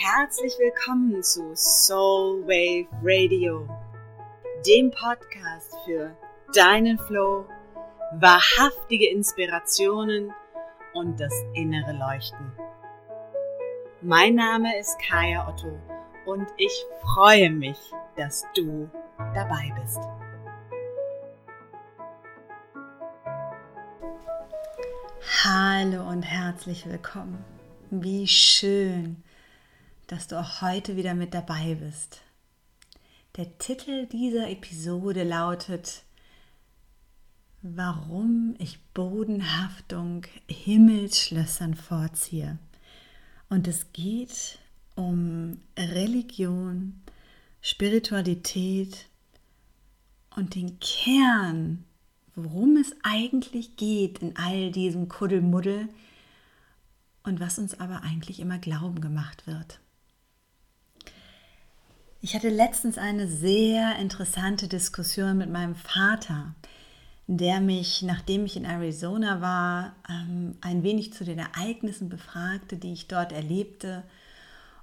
herzlich willkommen zu Soul Wave Radio, dem Podcast für deinen Flow, wahrhaftige Inspirationen und das innere Leuchten. Mein Name ist Kaya Otto und ich freue mich, dass du dabei bist. Hallo und herzlich willkommen. Wie schön, dass du auch heute wieder mit dabei bist. Der Titel dieser Episode lautet Warum ich Bodenhaftung Himmelsschlössern vorziehe. Und es geht um Religion, Spiritualität und den Kern, worum es eigentlich geht in all diesem Kuddelmuddel und was uns aber eigentlich immer glauben gemacht wird. Ich hatte letztens eine sehr interessante Diskussion mit meinem Vater, der mich, nachdem ich in Arizona war, ähm, ein wenig zu den Ereignissen befragte, die ich dort erlebte.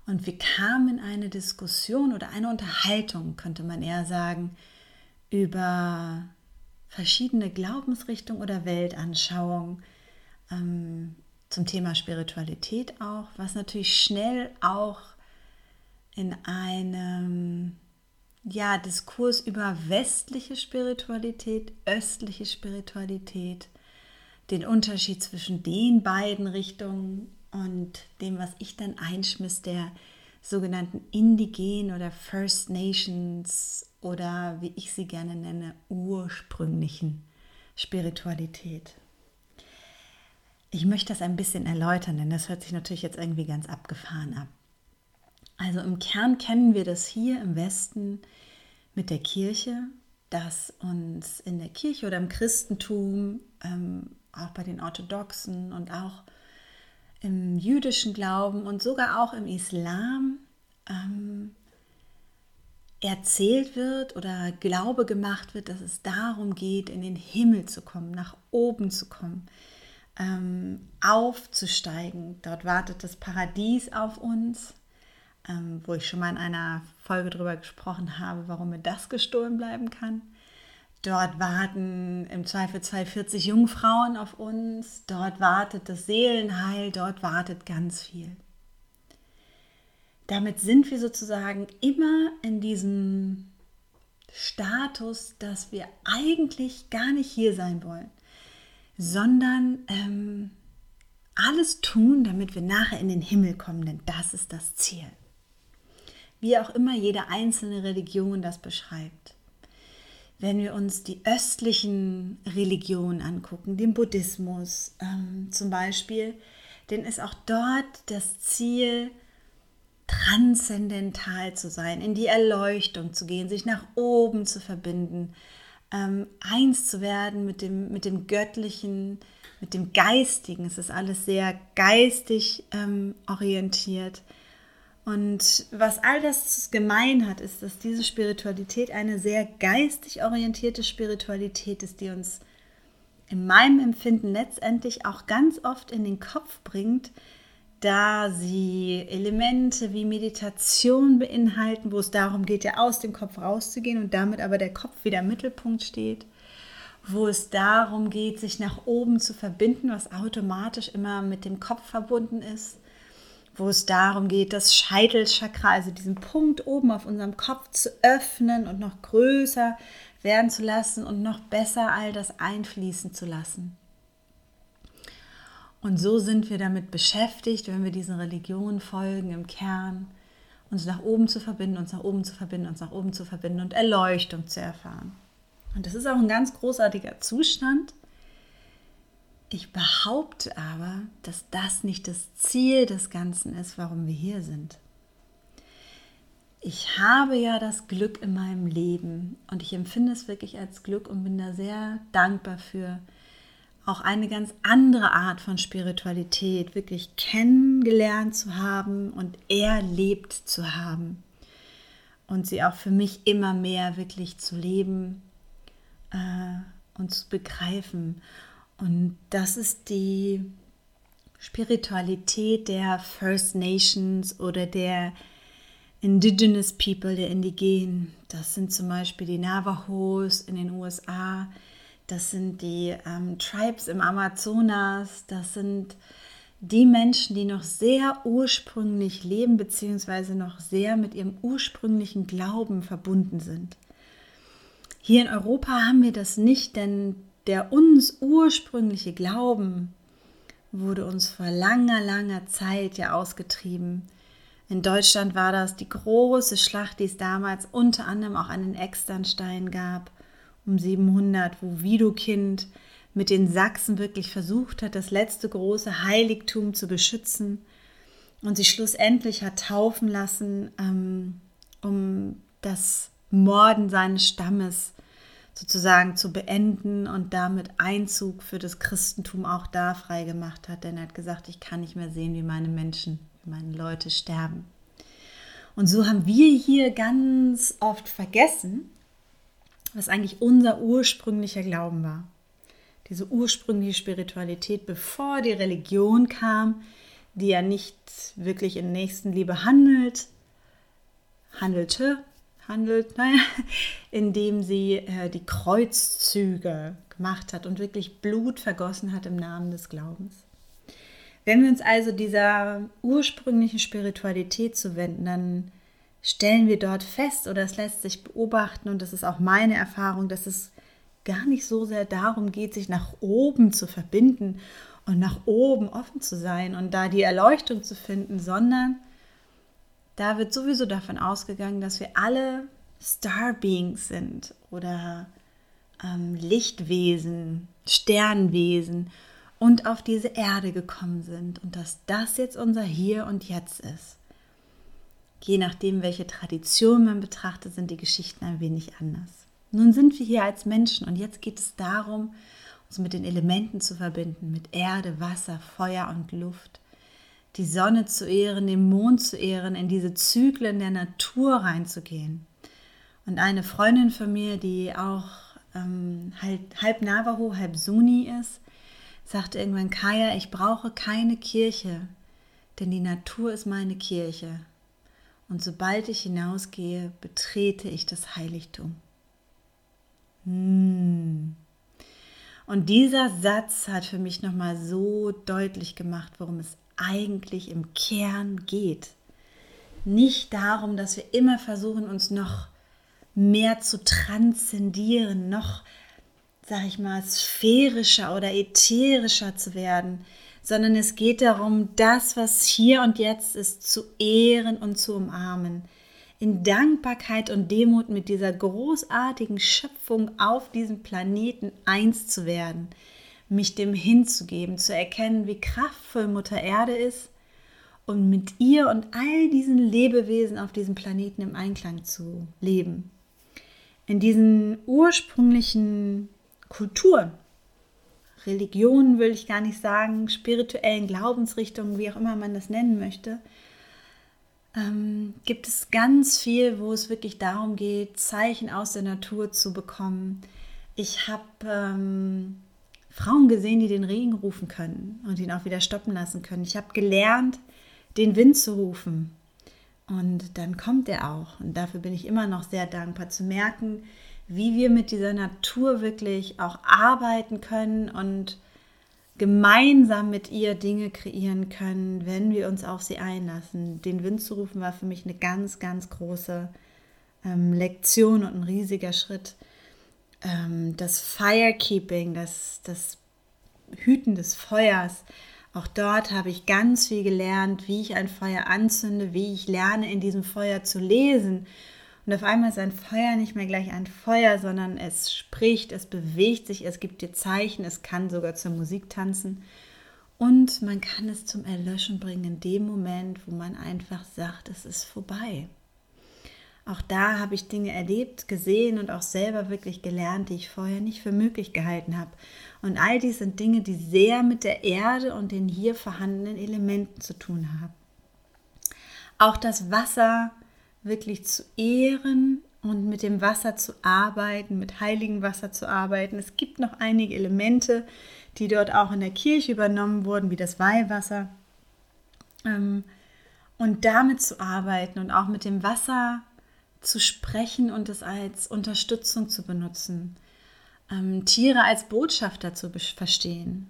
Und wir kamen in eine Diskussion oder eine Unterhaltung, könnte man eher sagen, über verschiedene Glaubensrichtungen oder Weltanschauungen ähm, zum Thema Spiritualität auch, was natürlich schnell auch in einem ja, Diskurs über westliche Spiritualität, östliche Spiritualität, den Unterschied zwischen den beiden Richtungen und dem, was ich dann einschmiss, der sogenannten Indigenen oder First Nations oder wie ich sie gerne nenne, ursprünglichen Spiritualität. Ich möchte das ein bisschen erläutern, denn das hört sich natürlich jetzt irgendwie ganz abgefahren ab. Also im Kern kennen wir das hier im Westen mit der Kirche, dass uns in der Kirche oder im Christentum, ähm, auch bei den Orthodoxen und auch im jüdischen Glauben und sogar auch im Islam ähm, erzählt wird oder Glaube gemacht wird, dass es darum geht, in den Himmel zu kommen, nach oben zu kommen, ähm, aufzusteigen. Dort wartet das Paradies auf uns ähm, wo ich schon mal in einer Folge darüber gesprochen habe, warum mir das gestohlen bleiben kann. Dort warten im Zweifelsfall 40 Jungfrauen auf uns, dort wartet das Seelenheil, dort wartet ganz viel. Damit sind wir sozusagen immer in diesem Status, dass wir eigentlich gar nicht hier sein wollen, sondern ähm, alles tun, damit wir nachher in den Himmel kommen, denn das ist das Ziel wie auch immer jede einzelne Religion das beschreibt. Wenn wir uns die östlichen Religionen angucken, den Buddhismus ähm, zum Beispiel, dann ist auch dort das Ziel, transzendental zu sein, in die Erleuchtung zu gehen, sich nach oben zu verbinden, ähm, eins zu werden mit dem, mit dem Göttlichen, mit dem Geistigen. Es ist alles sehr geistig ähm, orientiert. Und was all das gemein hat, ist, dass diese Spiritualität eine sehr geistig orientierte Spiritualität ist, die uns in meinem Empfinden letztendlich auch ganz oft in den Kopf bringt, da sie Elemente wie Meditation beinhalten, wo es darum geht, ja aus dem Kopf rauszugehen und damit aber der Kopf wieder im Mittelpunkt steht, wo es darum geht, sich nach oben zu verbinden, was automatisch immer mit dem Kopf verbunden ist wo es darum geht, das Scheitelchakra, also diesen Punkt oben auf unserem Kopf zu öffnen und noch größer werden zu lassen und noch besser all das einfließen zu lassen. Und so sind wir damit beschäftigt, wenn wir diesen Religionen folgen im Kern, uns nach oben zu verbinden, uns nach oben zu verbinden, uns nach oben zu verbinden und Erleuchtung zu erfahren. Und das ist auch ein ganz großartiger Zustand, ich behaupte aber, dass das nicht das Ziel des Ganzen ist, warum wir hier sind. Ich habe ja das Glück in meinem Leben und ich empfinde es wirklich als Glück und bin da sehr dankbar für, auch eine ganz andere Art von Spiritualität wirklich kennengelernt zu haben und erlebt zu haben und sie auch für mich immer mehr wirklich zu leben äh, und zu begreifen. Und das ist die Spiritualität der First Nations oder der Indigenous People, der Indigenen. Das sind zum Beispiel die Navajos in den USA, das sind die ähm, Tribes im Amazonas, das sind die Menschen, die noch sehr ursprünglich leben, beziehungsweise noch sehr mit ihrem ursprünglichen Glauben verbunden sind. Hier in Europa haben wir das nicht, denn der uns ursprüngliche Glauben wurde uns vor langer, langer Zeit ja ausgetrieben. In Deutschland war das die große Schlacht, die es damals unter anderem auch an den Externstein gab, um 700, wo Widukind mit den Sachsen wirklich versucht hat, das letzte große Heiligtum zu beschützen und sich schlussendlich hat taufen lassen, ähm, um das Morden seines Stammes sozusagen zu beenden und damit Einzug für das Christentum auch da freigemacht hat. Denn er hat gesagt, ich kann nicht mehr sehen, wie meine Menschen, wie meine Leute sterben. Und so haben wir hier ganz oft vergessen, was eigentlich unser ursprünglicher Glauben war. Diese ursprüngliche Spiritualität, bevor die Religion kam, die ja nicht wirklich in Nächstenliebe handelt, handelte, handelt, naja, indem sie äh, die Kreuzzüge gemacht hat und wirklich Blut vergossen hat im Namen des Glaubens. Wenn wir uns also dieser ursprünglichen Spiritualität zuwenden, dann stellen wir dort fest oder es lässt sich beobachten und das ist auch meine Erfahrung, dass es gar nicht so sehr darum geht, sich nach oben zu verbinden und nach oben offen zu sein und da die Erleuchtung zu finden, sondern da wird sowieso davon ausgegangen, dass wir alle Star Beings sind oder ähm, Lichtwesen, Sternwesen und auf diese Erde gekommen sind und dass das jetzt unser Hier und Jetzt ist. Je nachdem, welche Tradition man betrachtet, sind die Geschichten ein wenig anders. Nun sind wir hier als Menschen und jetzt geht es darum, uns mit den Elementen zu verbinden, mit Erde, Wasser, Feuer und Luft die Sonne zu ehren, den Mond zu ehren, in diese Zyklen der Natur reinzugehen. Und eine Freundin von mir, die auch ähm, halb, halb Navajo, halb Suni ist, sagte irgendwann, Kaya, ich brauche keine Kirche, denn die Natur ist meine Kirche. Und sobald ich hinausgehe, betrete ich das Heiligtum. Hm. Und dieser Satz hat für mich nochmal so deutlich gemacht, worum es eigentlich im Kern geht. Nicht darum, dass wir immer versuchen, uns noch mehr zu transzendieren, noch, sag ich mal, sphärischer oder ätherischer zu werden, sondern es geht darum, das, was hier und jetzt ist, zu ehren und zu umarmen. In Dankbarkeit und Demut mit dieser großartigen Schöpfung auf diesem Planeten eins zu werden mich dem hinzugeben, zu erkennen, wie kraftvoll Mutter Erde ist und mit ihr und all diesen Lebewesen auf diesem Planeten im Einklang zu leben. In diesen ursprünglichen Kulturen, Religionen will ich gar nicht sagen, spirituellen Glaubensrichtungen, wie auch immer man das nennen möchte, ähm, gibt es ganz viel, wo es wirklich darum geht, Zeichen aus der Natur zu bekommen. Ich habe ähm, Frauen gesehen, die den Regen rufen können und ihn auch wieder stoppen lassen können. Ich habe gelernt, den Wind zu rufen. Und dann kommt er auch. Und dafür bin ich immer noch sehr dankbar zu merken, wie wir mit dieser Natur wirklich auch arbeiten können und gemeinsam mit ihr Dinge kreieren können, wenn wir uns auf sie einlassen. Den Wind zu rufen war für mich eine ganz, ganz große ähm, Lektion und ein riesiger Schritt ähm, das Firekeeping, das, das Hüten des Feuers. Auch dort habe ich ganz viel gelernt, wie ich ein Feuer anzünde, wie ich lerne, in diesem Feuer zu lesen. Und auf einmal ist ein Feuer nicht mehr gleich ein Feuer, sondern es spricht, es bewegt sich, es gibt dir Zeichen, es kann sogar zur Musik tanzen. Und man kann es zum Erlöschen bringen in dem Moment, wo man einfach sagt, es ist vorbei. Auch da habe ich Dinge erlebt, gesehen und auch selber wirklich gelernt, die ich vorher nicht für möglich gehalten habe. Und all dies sind Dinge, die sehr mit der Erde und den hier vorhandenen Elementen zu tun haben. Auch das Wasser wirklich zu ehren und mit dem Wasser zu arbeiten, mit heiligem Wasser zu arbeiten. Es gibt noch einige Elemente, die dort auch in der Kirche übernommen wurden, wie das Weihwasser. Ähm, und damit zu arbeiten und auch mit dem Wasser zu sprechen und es als Unterstützung zu benutzen. Ähm, Tiere als Botschafter zu verstehen.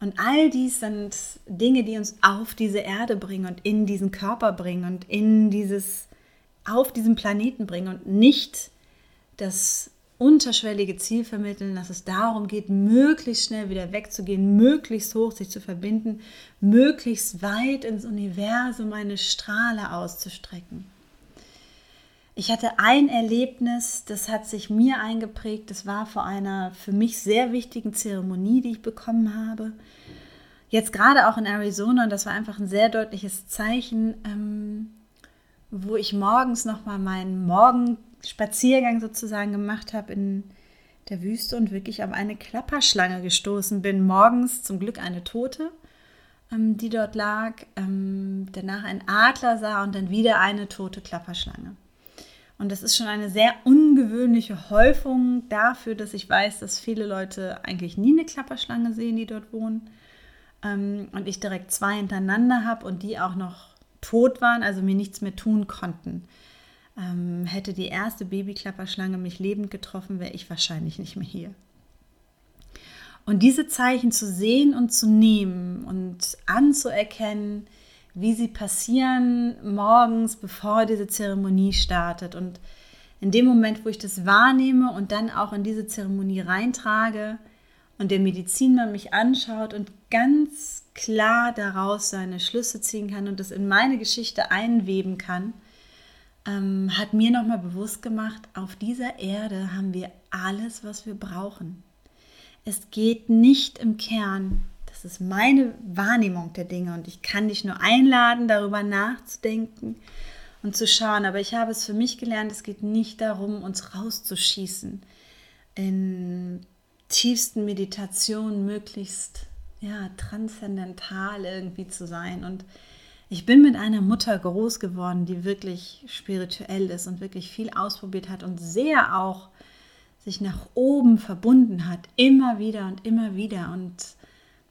Und all dies sind Dinge, die uns auf diese Erde bringen und in diesen Körper bringen und in dieses, auf diesen Planeten bringen und nicht das unterschwellige Ziel vermitteln, dass es darum geht, möglichst schnell wieder wegzugehen, möglichst hoch sich zu verbinden, möglichst weit ins Universum eine Strahle auszustrecken. Ich hatte ein Erlebnis, das hat sich mir eingeprägt. Das war vor einer für mich sehr wichtigen Zeremonie, die ich bekommen habe. Jetzt gerade auch in Arizona, und das war einfach ein sehr deutliches Zeichen, ähm, wo ich morgens nochmal meinen Morgenspaziergang sozusagen gemacht habe in der Wüste und wirklich auf eine Klapperschlange gestoßen bin. Morgens zum Glück eine tote, ähm, die dort lag. Ähm, danach ein Adler sah und dann wieder eine tote Klapperschlange. Und das ist schon eine sehr ungewöhnliche Häufung dafür, dass ich weiß, dass viele Leute eigentlich nie eine Klapperschlange sehen, die dort wohnen. Ähm, und ich direkt zwei hintereinander habe und die auch noch tot waren, also mir nichts mehr tun konnten. Ähm, hätte die erste Babyklapperschlange mich lebend getroffen, wäre ich wahrscheinlich nicht mehr hier. Und diese Zeichen zu sehen und zu nehmen und anzuerkennen, wie sie passieren morgens, bevor diese Zeremonie startet. Und in dem Moment, wo ich das wahrnehme und dann auch in diese Zeremonie reintrage und der Medizinmann mich anschaut und ganz klar daraus seine Schlüsse ziehen kann und das in meine Geschichte einweben kann, ähm, hat mir nochmal bewusst gemacht, auf dieser Erde haben wir alles, was wir brauchen. Es geht nicht im Kern das ist meine Wahrnehmung der Dinge und ich kann dich nur einladen, darüber nachzudenken und zu schauen. Aber ich habe es für mich gelernt, es geht nicht darum, uns rauszuschießen, in tiefsten Meditationen möglichst ja, transzendental irgendwie zu sein. Und ich bin mit einer Mutter groß geworden, die wirklich spirituell ist und wirklich viel ausprobiert hat und sehr auch sich nach oben verbunden hat, immer wieder und immer wieder. Und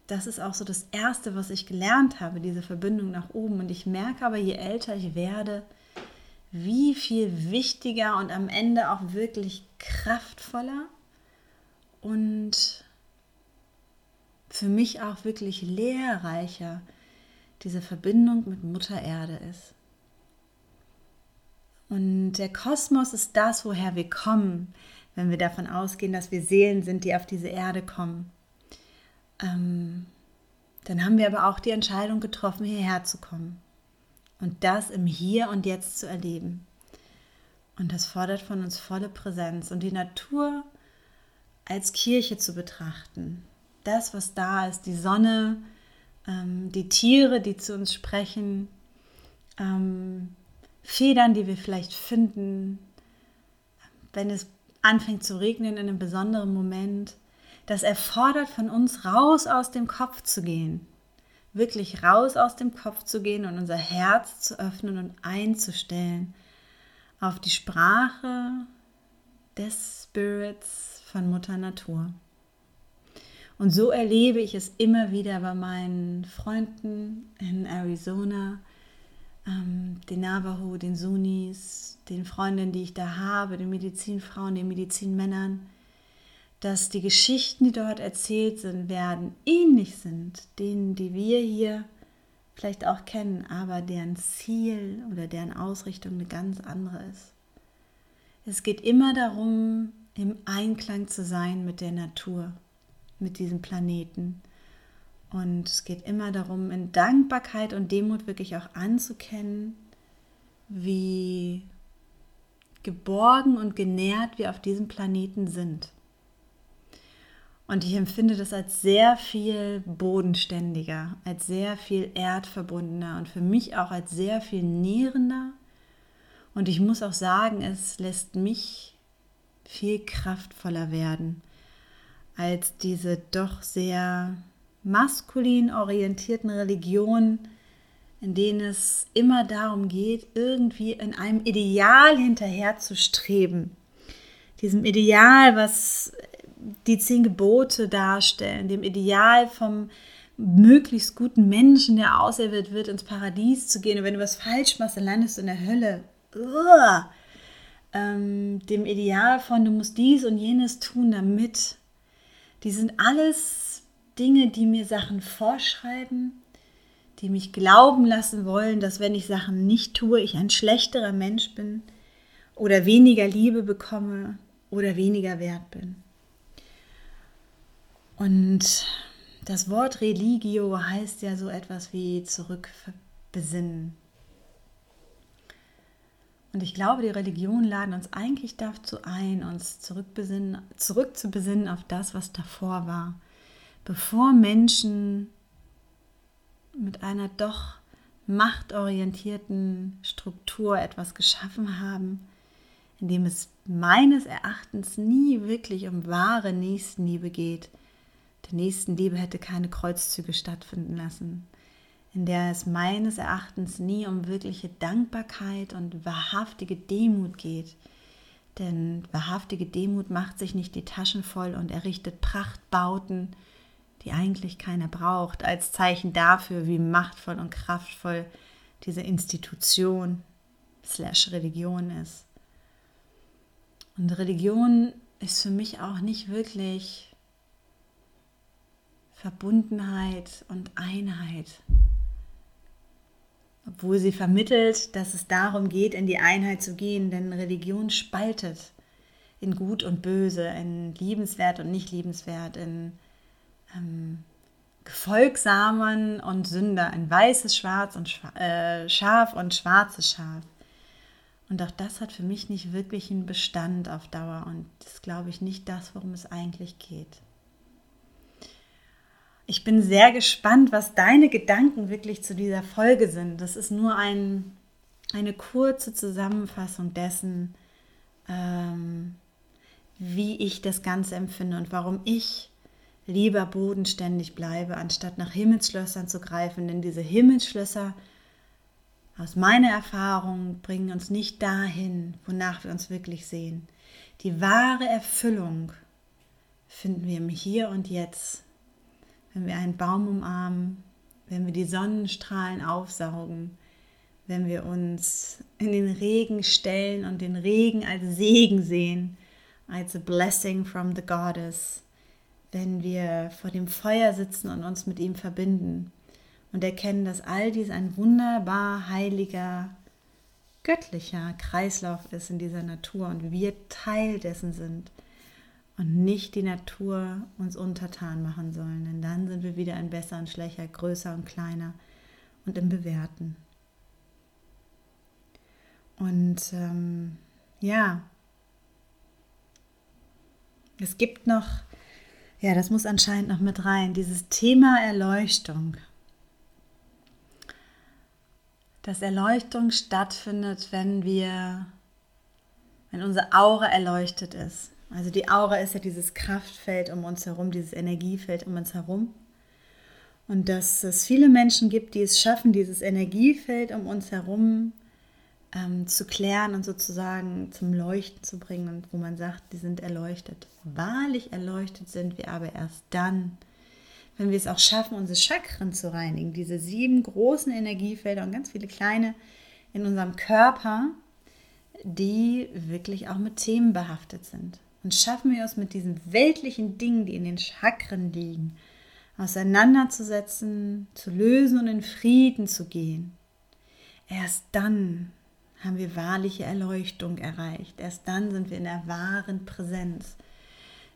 das ist auch so das Erste, was ich gelernt habe, diese Verbindung nach oben. Und ich merke aber, je älter ich werde, wie viel wichtiger und am Ende auch wirklich kraftvoller und für mich auch wirklich lehrreicher diese Verbindung mit Mutter Erde ist. Und der Kosmos ist das, woher wir kommen, wenn wir davon ausgehen, dass wir Seelen sind, die auf diese Erde kommen. Ähm, dann haben wir aber auch die Entscheidung getroffen, hierher zu kommen und das im Hier und Jetzt zu erleben. Und das fordert von uns volle Präsenz und die Natur als Kirche zu betrachten. Das, was da ist, die Sonne, ähm, die Tiere, die zu uns sprechen, ähm, Federn, die wir vielleicht finden, wenn es anfängt zu regnen in einem besonderen Moment, das erfordert von uns, raus aus dem Kopf zu gehen. Wirklich raus aus dem Kopf zu gehen und unser Herz zu öffnen und einzustellen auf die Sprache des Spirits von Mutter Natur. Und so erlebe ich es immer wieder bei meinen Freunden in Arizona, ähm, den Navajo, den Sunnis, den Freundinnen, die ich da habe, den Medizinfrauen, den Medizinmännern dass die Geschichten, die dort erzählt sind, werden ähnlich sind, denen, die wir hier vielleicht auch kennen, aber deren Ziel oder deren Ausrichtung eine ganz andere ist. Es geht immer darum, im Einklang zu sein mit der Natur, mit diesem Planeten. Und es geht immer darum, in Dankbarkeit und Demut wirklich auch anzukennen, wie geborgen und genährt wir auf diesem Planeten sind. Und ich empfinde das als sehr viel bodenständiger, als sehr viel erdverbundener und für mich auch als sehr viel nährender. Und ich muss auch sagen, es lässt mich viel kraftvoller werden als diese doch sehr maskulin orientierten Religionen, in denen es immer darum geht, irgendwie in einem Ideal hinterherzustreben. Diesem Ideal, was die zehn Gebote darstellen, dem Ideal vom möglichst guten Menschen, der auserwählt wird, ins Paradies zu gehen. Und wenn du was falsch machst, dann landest du in der Hölle. Ähm, dem Ideal von, du musst dies und jenes tun, damit. Die sind alles Dinge, die mir Sachen vorschreiben, die mich glauben lassen wollen, dass wenn ich Sachen nicht tue, ich ein schlechterer Mensch bin oder weniger Liebe bekomme oder weniger wert bin. Und das Wort Religio heißt ja so etwas wie zurückbesinnen. Und ich glaube, die Religionen laden uns eigentlich dazu ein, uns zurückzubesinnen auf das, was davor war. Bevor Menschen mit einer doch machtorientierten Struktur etwas geschaffen haben, in dem es meines Erachtens nie wirklich um wahre Nächstenliebe geht. Der Nächstenliebe hätte keine Kreuzzüge stattfinden lassen, in der es meines Erachtens nie um wirkliche Dankbarkeit und wahrhaftige Demut geht. Denn wahrhaftige Demut macht sich nicht die Taschen voll und errichtet Prachtbauten, die eigentlich keiner braucht, als Zeichen dafür, wie machtvoll und kraftvoll diese Institution slash Religion ist. Und Religion ist für mich auch nicht wirklich Verbundenheit und Einheit. Obwohl sie vermittelt, dass es darum geht, in die Einheit zu gehen, denn Religion spaltet in Gut und Böse, in liebenswert und nicht liebenswert, in ähm, Gefolgsamen und Sünder, in weißes Schwarz und Schwa äh, Schaf und schwarzes Schaf. Und auch das hat für mich nicht wirklich einen Bestand auf Dauer und das ist, glaube ich, nicht das, worum es eigentlich geht. Ich bin sehr gespannt, was deine Gedanken wirklich zu dieser Folge sind. Das ist nur ein, eine kurze Zusammenfassung dessen, ähm, wie ich das Ganze empfinde und warum ich lieber bodenständig bleibe, anstatt nach Himmelsschlössern zu greifen. Denn diese Himmelsschlösser aus meiner Erfahrung bringen uns nicht dahin, wonach wir uns wirklich sehen. Die wahre Erfüllung finden wir im Hier und Jetzt, wenn wir einen Baum umarmen, wenn wir die Sonnenstrahlen aufsaugen, wenn wir uns in den Regen stellen und den Regen als Segen sehen, als a blessing from the goddess, wenn wir vor dem Feuer sitzen und uns mit ihm verbinden und erkennen, dass all dies ein wunderbar heiliger, göttlicher Kreislauf ist in dieser Natur und wir Teil dessen sind und nicht die Natur uns untertan machen sollen, denn dann sind wir wieder ein besser und schlechter, größer und kleiner und im Bewerten. Und ähm, ja, es gibt noch, ja, das muss anscheinend noch mit rein, dieses Thema Erleuchtung dass Erleuchtung stattfindet, wenn wir, wenn unsere Aura erleuchtet ist. Also die Aura ist ja dieses Kraftfeld um uns herum, dieses Energiefeld um uns herum. Und dass es viele Menschen gibt, die es schaffen, dieses Energiefeld um uns herum ähm, zu klären und sozusagen zum Leuchten zu bringen und wo man sagt, die sind erleuchtet. Wahrlich erleuchtet sind wir aber erst dann, wenn wir es auch schaffen, unsere Chakren zu reinigen, diese sieben großen Energiefelder und ganz viele kleine in unserem Körper, die wirklich auch mit Themen behaftet sind. Und schaffen wir es mit diesen weltlichen Dingen, die in den Chakren liegen, auseinanderzusetzen, zu lösen und in Frieden zu gehen. Erst dann haben wir wahrliche Erleuchtung erreicht. Erst dann sind wir in der wahren Präsenz.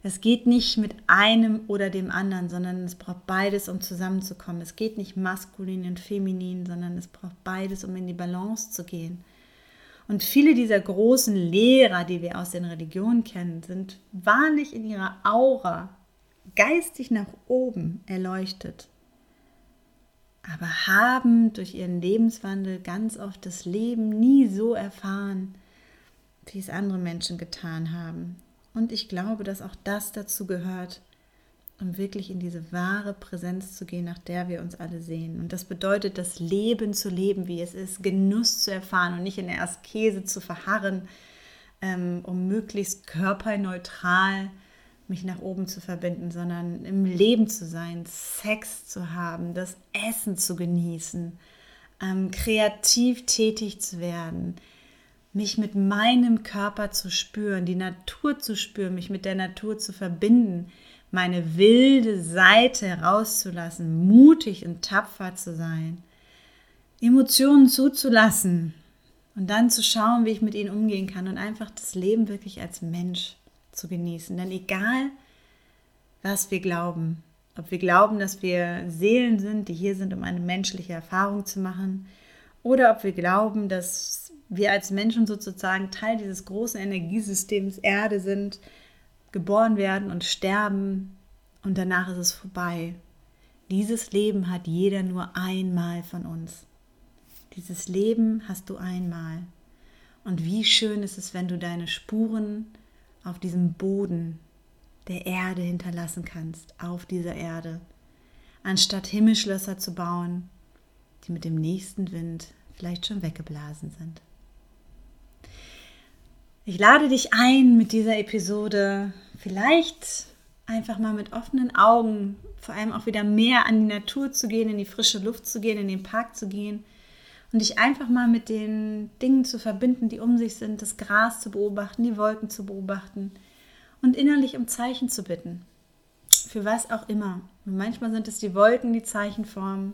Es geht nicht mit einem oder dem anderen, sondern es braucht beides, um zusammenzukommen. Es geht nicht maskulin und feminin, sondern es braucht beides, um in die Balance zu gehen. Und viele dieser großen Lehrer, die wir aus den Religionen kennen, sind wahrlich in ihrer Aura geistig nach oben erleuchtet, aber haben durch ihren Lebenswandel ganz oft das Leben nie so erfahren, wie es andere Menschen getan haben. Und ich glaube, dass auch das dazu gehört, um wirklich in diese wahre Präsenz zu gehen, nach der wir uns alle sehen. Und das bedeutet, das Leben zu leben, wie es ist, Genuss zu erfahren und nicht in der Askese zu verharren, ähm, um möglichst körperneutral mich nach oben zu verbinden, sondern im Leben zu sein, Sex zu haben, das Essen zu genießen, ähm, kreativ tätig zu werden, mich mit meinem Körper zu spüren, die Natur zu spüren, mich mit der Natur zu verbinden, meine wilde Seite herauszulassen, mutig und tapfer zu sein, Emotionen zuzulassen und dann zu schauen, wie ich mit ihnen umgehen kann und einfach das Leben wirklich als Mensch zu genießen. Denn egal, was wir glauben, ob wir glauben, dass wir Seelen sind, die hier sind, um eine menschliche Erfahrung zu machen, oder ob wir glauben, dass wir als Menschen sozusagen Teil dieses großen Energiesystems Erde sind, geboren werden und sterben und danach ist es vorbei. Dieses Leben hat jeder nur einmal von uns. Dieses Leben hast du einmal. Und wie schön ist es, wenn du deine Spuren auf diesem Boden der Erde hinterlassen kannst, auf dieser Erde, anstatt Himmelschlösser zu bauen, die mit dem nächsten Wind vielleicht schon weggeblasen sind. Ich lade dich ein, mit dieser Episode vielleicht einfach mal mit offenen Augen, vor allem auch wieder mehr an die Natur zu gehen, in die frische Luft zu gehen, in den Park zu gehen und dich einfach mal mit den Dingen zu verbinden, die um sich sind, das Gras zu beobachten, die Wolken zu beobachten und innerlich um Zeichen zu bitten. Für was auch immer. Und manchmal sind es die Wolken, die Zeichen formen.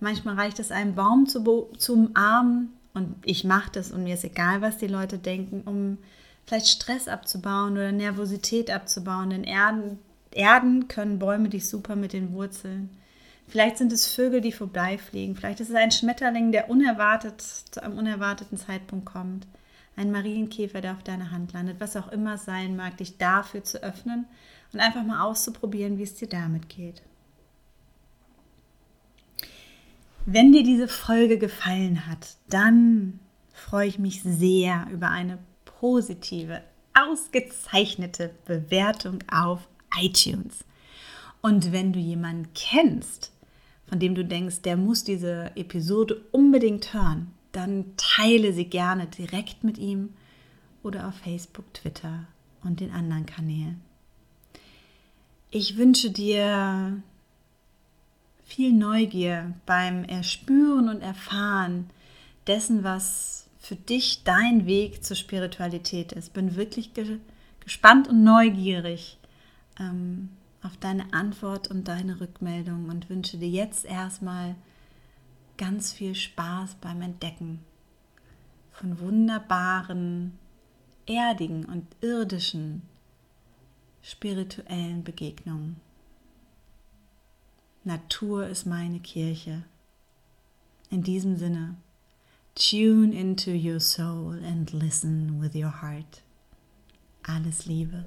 Manchmal reicht es, einen Baum zu, zu umarmen und ich mache das und mir ist egal, was die Leute denken, um vielleicht Stress abzubauen oder Nervosität abzubauen. Denn Erden, Erden können Bäume dich super mit den Wurzeln. Vielleicht sind es Vögel, die vorbeifliegen. Vielleicht ist es ein Schmetterling, der unerwartet zu einem unerwarteten Zeitpunkt kommt. Ein Marienkäfer, der auf deiner Hand landet. Was auch immer sein mag, dich dafür zu öffnen und einfach mal auszuprobieren, wie es dir damit geht. Wenn dir diese Folge gefallen hat, dann freue ich mich sehr über eine positive, ausgezeichnete Bewertung auf iTunes. Und wenn du jemanden kennst, von dem du denkst, der muss diese Episode unbedingt hören, dann teile sie gerne direkt mit ihm oder auf Facebook, Twitter und den anderen Kanälen. Ich wünsche dir viel Neugier beim Erspüren und Erfahren dessen, was für dich dein Weg zur Spiritualität ist. Bin wirklich ge gespannt und neugierig ähm, auf deine Antwort und deine Rückmeldung und wünsche dir jetzt erstmal ganz viel Spaß beim Entdecken von wunderbaren, erdigen und irdischen spirituellen Begegnungen. Natur ist meine Kirche. In diesem Sinne, tune into your soul and listen with your heart. Alles Liebe.